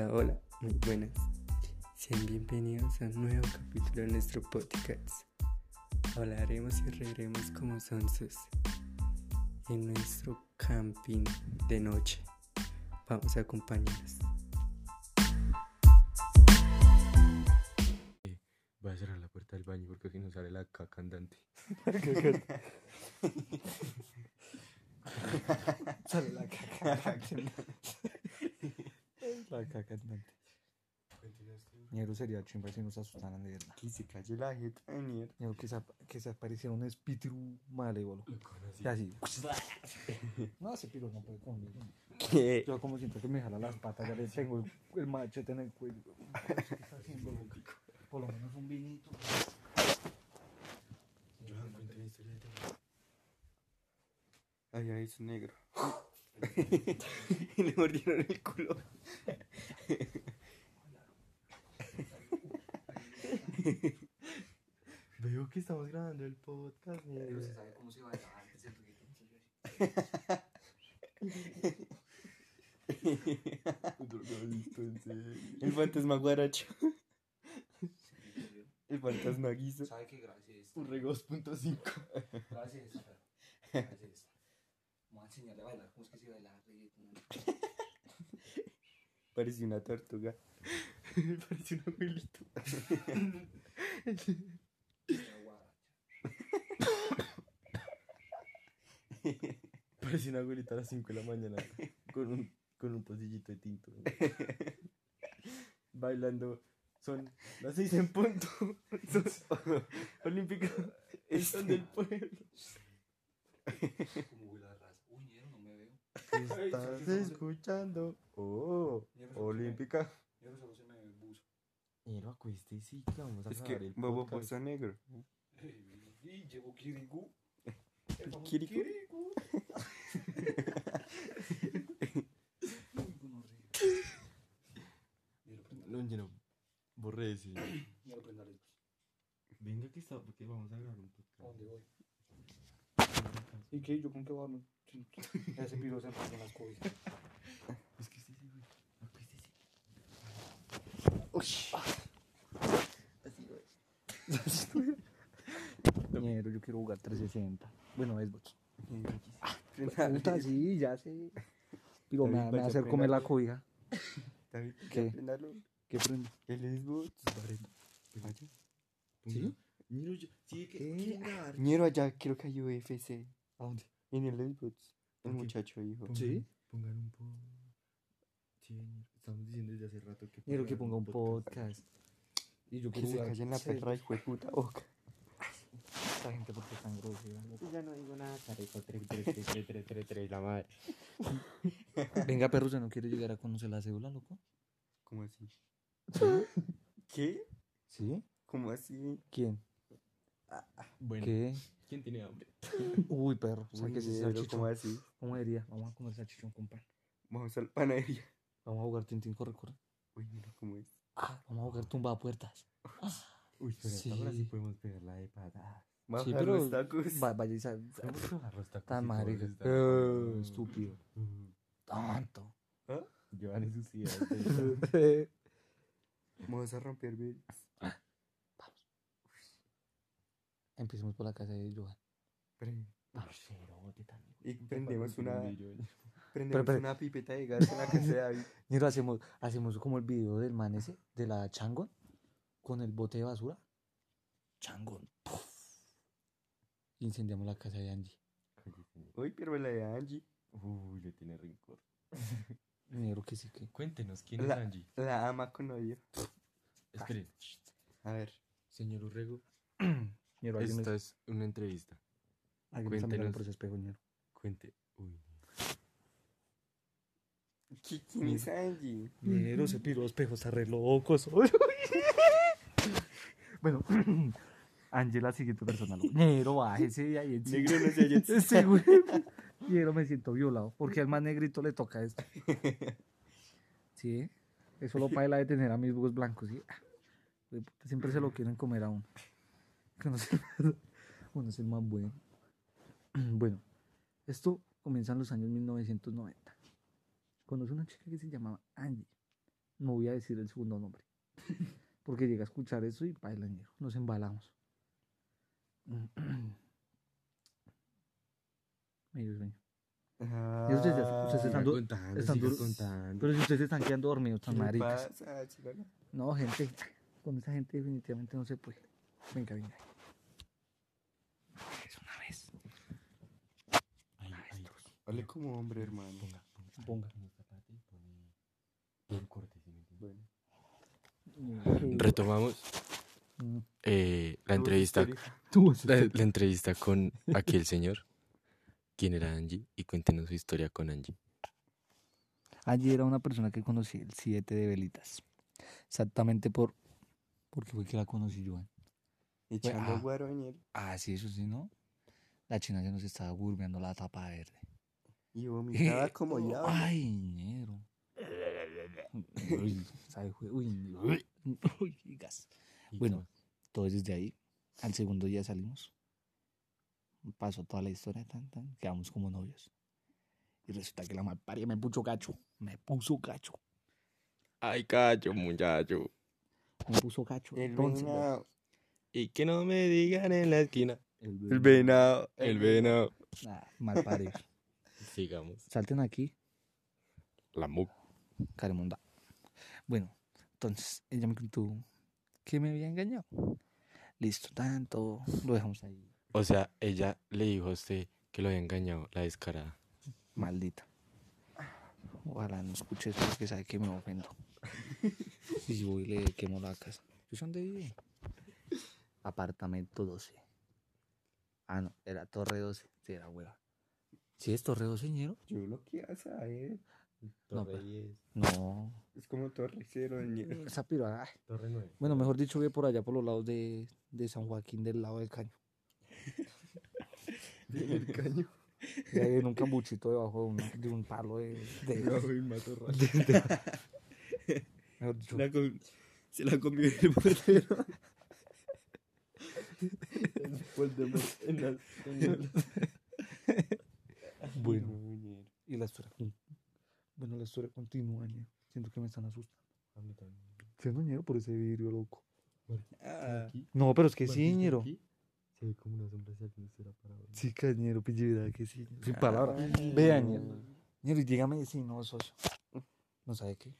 Hola, hola, muy buenas. Sean bienvenidos a un nuevo capítulo de nuestro podcast. Hablaremos y reiremos como sonsos en nuestro camping de noche. Vamos a acompañarnos. Voy a cerrar la puerta del baño porque si no sale la caca andante. Sale la caca. La caca andante. Ñero sería chimba si nos asustaran de verdad. Que se calle la jeta de mierda. Que se, ap- que se apareciera un espíritu malévolo. Y así. No, ese piro no puede conmigo. ¿Qué? Yo como siento que me jala las patas, ya le tengo el, el machete en el cuello. ¿Qué está haciendo, loco? Por lo menos un vinito. Ay, ay, es negro. y le mordieron el culo. Veo que estamos grabando el podcast. mierda. sabe cómo se va a en serio. El fantasma guaracho. El fantasma guiso. ¿Sabe qué? Gracias. Un rego 2.5. Gracias. Gracias. Vamos a enseñarle a bailar. ¿Cómo es que se baila? reggaetón? Parece una tortuga. Parece un abuelito. Parece una abuelita a las 5 de la mañana con un, con un pocillito de tinto. Bailando. Son las 6 en punto. Son olímpico. El son del pueblo. Como huele a raza. Uy, ñero, no me veo. Estás escuchando. Oh, olímpica. Ñero solo se me ve el buzo. Acueste, sí, que vamos a Es que el Bobo negro. Y llevo Kirigu. El. No, yo no. Borré ese. Venga que está, porque vamos a grabar un ¿A podcast. dónde voy? ¿Y qué? ¿Yo con qué voy? Ese piro se pasa en las cobijas. Es que sí, sí, güey. Acueste, sí. Ñero, yo quiero jugar 360. Bueno, Xbox. Puta, sí, ya sé. Piro, me, me vaya, hacer comer la cobija. ¿Qué? ¿Qué prende? El Xbox. Vaya. ¿Sí? Miro yo. Sí, que ¿Qué? Ñero allá, quiero que hay UFC. ¿A dónde? En el Xbox. El muchacho dijo. Pongan- ¿Sí? Pongan un po. Sí. Estamos diciendo desde hace rato que. Quiero que ponga un podcast. Y yo Que se calle en la Sí, perra hijo de puta boca. Esta gente porque es tan grosera. Ya no digo nada, careco. 3, 3, 3, 3, 3, 3, 3, la madre. Venga, perro, ¿se no quiere llegar a conocer la cédula, loco? ¿Cómo así? ¿Qué? ¿Sí? ¿Cómo así? ¿Quién? Bueno, ¿Qué? ¿quién tiene hambre? Uy, perro, Uy, ese ñero, salchichón. ¿Cómo así? ¿Cómo diría? Vamos a comer salchichón con pan. Vamos a la panadería. Vamos a jugar Tintín corre, corre. Uy, mira cómo es. Ah, vamos a jugar tumba puertas. Uy, pero Sí. ahora sí podemos pegarla de patada. Vamos Sí, a pero- los tacos. Va- vaya y sa- Vamos a probar los tacos Tan marica. Eh, estúpido. Mm. Tanto. Llevan en sus ideas. Vamos a romper vidrios. Empecemos por la casa de Johan. Pre- Parcerote también. Y prendemos una, Pero, prendemos pero- una pipeta de gas en la casa de David. Mira, hacemos, hacemos como el video del man ese, de la changon, con el bote de basura. Changon. puf. Incendiamos la casa de Angie. Uy, pero la de Angie. Uy, le tiene rencor. Negro que sí que. Cuéntenos, ¿quién La- es Angie? La ama con odio. Esperen. A ver. Señor Urrego, Ñero, alguien me, esta es una entrevista. alguien está mirando por ese espejo, ñero. Cuente. Uy. ¿Qui- ¿Quién es Angie? Ñero, se piró espejo, está re loco. soy. bueno, Ángela, siguiente persona. loco. Ñero, bájese de ahí. Negro no se halla encima. Sí, güey. Ñero, me siento violado. Porque al más negrito le toca esto. Sí, eso lo paila de tener amigos blancos. ¿sí? Ah, güey, puta, Siempre se lo quieren comer a uno. Que uno, es el más- uno es el más bueno. Bueno, esto comienza en los años 1990. Conoce una chica que se llamaba Angie. no voy a decir el segundo nombre. Porque llega a escuchar eso y ñero. Nos embalamos. Me dio sueño. Y ustedes Ah, están contando, están contando. Pero si ustedes están quedando dormidos, ¿Qué tan maricas. pasa? No, gente, con esa gente definitivamente no se puede. Venga, venga. Es una vez. Ay, ay, Hable como hombre, hermano. Ponga. Bien corte, ¿sí me entiende? Retomamos eh, la entrevista, la, entrevista con aquel señor. ¿Quién era Angie? Y cuéntenos su historia con Angie. Allí era una persona que conocí el 7 de velitas. Exactamente por. Porque fue que la conocí yo. Echando ah. guaroñero. Ah, sí, eso sí, ¿no? La china ya nos estaba burbeando la tapa verde. Y vomitaba como ya. Ay, ñero. Uy, sabe, uy, uy, uy, gas. Bueno, todo desde ahí. Al segundo día salimos. Pasó toda la historia, tan, tan. Quedamos como novios. Y resulta que la malparia me puso cacho. Me puso cacho. Ay, cacho, muchacho. Me puso cacho. El Entonces, venado. Y que no me digan en la esquina. el El venado. venado. El venado. Nah, malparidos. Sigamos. Salten aquí, La mu. Caremonda. Bueno, entonces ella me contó que me había engañado. Listo, tanto. Lo dejamos ahí. O sea, ella le dijo a usted que lo había engañado, la descarada. Maldita. Ojalá no escuche eso porque sabe que me ofendo. y si voy y le quemo la casa. ¿Yo sé dónde vive? Apartamento 12. Ah, no, era Torre 12. Sí, era hueva. ¿Sí es Torre 12, ñero? Yo lo que vas a ver. No, Torre pero- 10. No. Es como Torre Cero. ñero. Esa piroa, ay. Torre 9. Bueno, mejor dicho, vive por allá, por los lados de, de San Joaquín, del lado del caño. El caño. Y ahí en un cambuchito debajo de un, de un palo de. de- No, y mato rato. mejor dicho, La com- Se la comió el portero. Voldemort en las- en Bueno. Y la historia. Bueno, la historia continúa, ñero. Siento que me están asustando. Siendo ñero por ese vidrio, loco. Ah, No, pero es que sí, ñero. Se ve como una sombra si alguien estuviera parado. Sí, cañero, pille, verdad que sí. Sin Ah, palabras. Vea, ñero. Ñero, y dígame si no, socio. No sabe qué.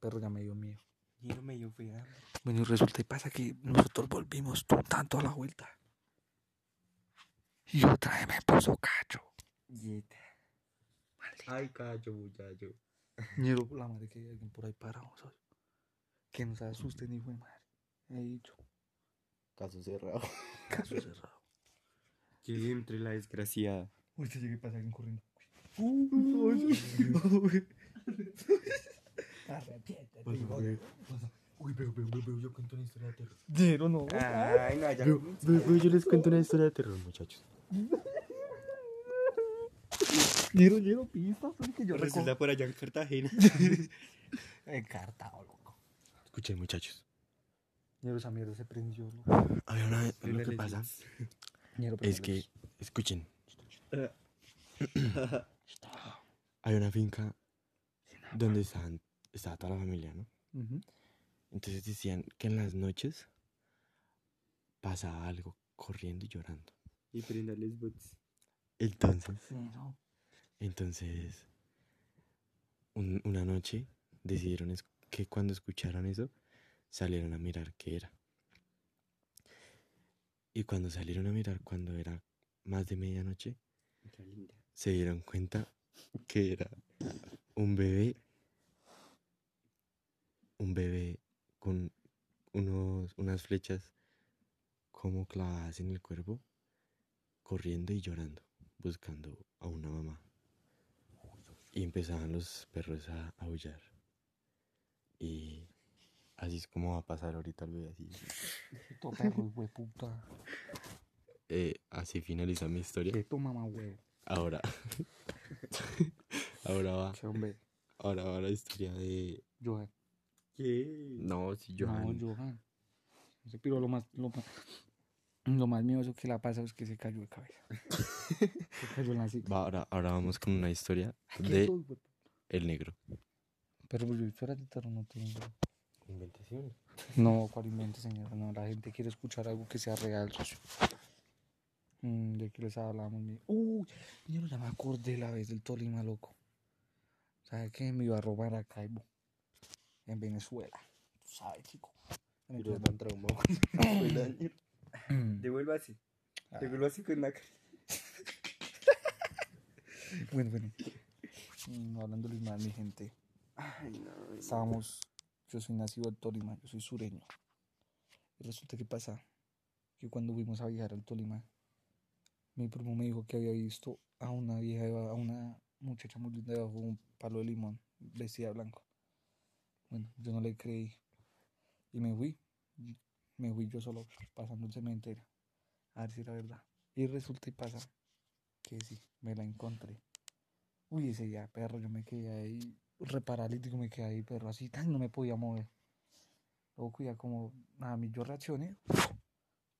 Perro ya me dio miedo. ñero me dio fea. Bueno, y resulta y pasa que nosotros volvimos un tanto a la vuelta. Y otra vez me puso cacho. Yeta. Ay, cacho, muchacho. Ñero, la madre que hay alguien por ahí parado, socio. Que no se asusten, hijo de madre. He dicho. Caso cerrado. Caso cerrado. Que entre la desgraciada. Uy, se llega y pasa alguien corriendo. Arrepiéntete, hijo de- Uy, pero, pero, pero, yo cuento una historia de terror. Ñero, no. Ay, no, ya. Pero, pero, pero yo les cuento una historia de terror, muchachos. Ñero, ñero, pistas. es que yo Resulta por allá en Cartagena. Encartado, loco. Escuchen, muchachos. Ñero, esa mierda se prendió, loco. Había una vez, lo que pasa es que, escuchen, hay una finca donde estaban, estaba toda la familia, ¿no? Ujú. Entonces decían que en las noches pasaba algo corriendo y llorando. Y prenderles bots. Entonces. Entonces, un- una noche decidieron que cuando escucharon eso, salieron a mirar qué era. Y cuando salieron a mirar, cuando era más de medianoche, se dieron cuenta que era un bebé, un bebé con unos, unas flechas como clavadas en el cuerpo, corriendo y llorando, buscando a una mamá. Y empezaban los perros a aullar. Y así es como va a pasar ahorita el bebé así. Perro, puta. Eh, así finaliza mi historia. Que tu mamá, huevo. Ahora. ahora va. Che, hombre. Ahora va la historia de. Johan. ¿Qué? No, si Johan. No, Johan. Ese piro lo más, lo más, lo más miedoso que le pasa es que se cayó de cabeza. se cayó en la cicla. Va, ahora, ahora vamos con una historia ¿Qué de? El Negro. Pero pues yo historias de terror no tengo. Inventación. No, ¿cuál invento, señor? No, la gente quiere escuchar algo que sea real, socio. Mm, ¿De qué les hablamos? mi- Uy, señor, ya me acordé la vez del Tolima, loco. ¿Sabe qué? Me iba a robar a Caibo. En Venezuela. Tú sabes, chico. Pero tan traumado el año. Devuelva así. Devuelva así con la cara. Bueno, bueno. Mm, hablándoles mal, mi gente. Ay, no. Estábamos, yo soy nacido en Tolima, yo soy sureño. Y resulta que pasa que cuando fuimos a viajar al Tolima, mi primo me dijo que había visto a una vieja, a una muchacha muy linda debajo de un palo de limón, vestida blanco. Bueno, yo no le creí. Y me fui, me fui yo solo pasando el cementerio, a ver si era verdad. Y resulta y pasa que sí, me la encontré. Uy, ese día, perro, yo me quedé ahí, reparalítico, me quedé ahí, perro, así, tan, no me podía mover. Luego ya como, a mí yo reaccioné,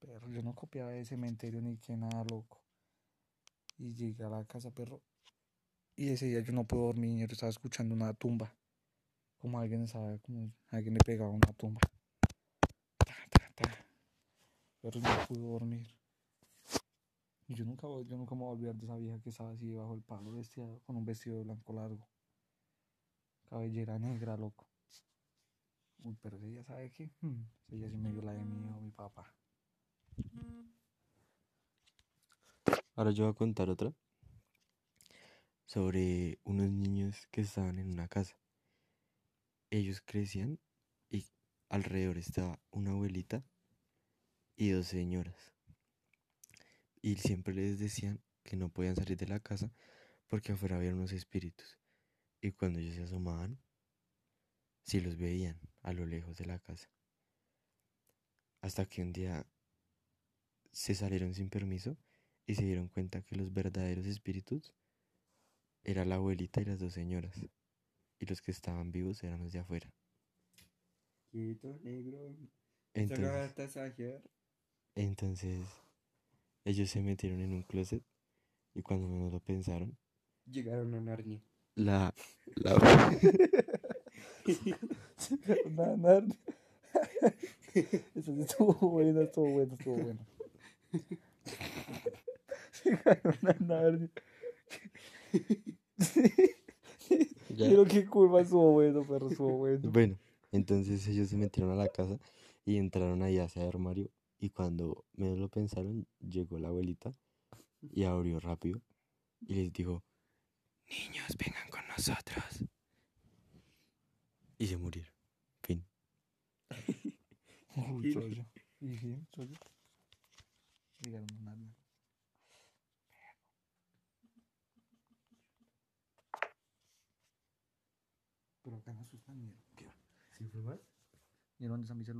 perro, yo no copiaba de cementerio ni que nada, loco. Y llegué a la casa, perro, y ese día yo no puedo dormir, yo estaba escuchando una tumba. Como alguien estaba, como alguien le pegaba una tumba. Pero no pude dormir. Yo nunca, yo nunca me voy a olvidar de esa vieja que estaba así debajo del palo, vestida con un vestido blanco largo. Cabellera negra, loco. Uy, pero día, ¿sabe qué? Hmm, día sí me dio la de miedo, mi papá. Ahora yo voy a contar otra sobre unos niños que estaban en una casa. Ellos crecían y alrededor estaba una abuelita y dos señoras. Y siempre les decían que no podían salir de la casa porque afuera había unos espíritus. Y cuando ellos se asomaban, sí los veían a lo lejos de la casa. Hasta que un día se salieron sin permiso y se dieron cuenta que los verdaderos espíritus era la abuelita y las dos señoras, y los que estaban vivos eran los de afuera. Quieto, negro. Entonces. Entonces ellos se metieron en un closet y cuando menos lo pensaron, Llegaron a Narnia. la, la Una Narnia. Eso sí estuvo bueno, estuvo bueno, estuvo bueno. Una Narnia. ya- Pero qué curva estuvo bueno, pero estuvo bueno. Bueno, entonces ellos se metieron a la casa y entraron ahí hacia el armario y cuando menos lo pensaron, llegó la abuelita y abrió rápido y les dijo, niños, vengan con nosotros. Y se murieron. Fin. Uy, socio. ¿Y sí, socio? Llegaron a Narnia. Pero acá no asustan, mira. ¿Qué? ¿Sí fue más? ¿Y dónde está mi celular?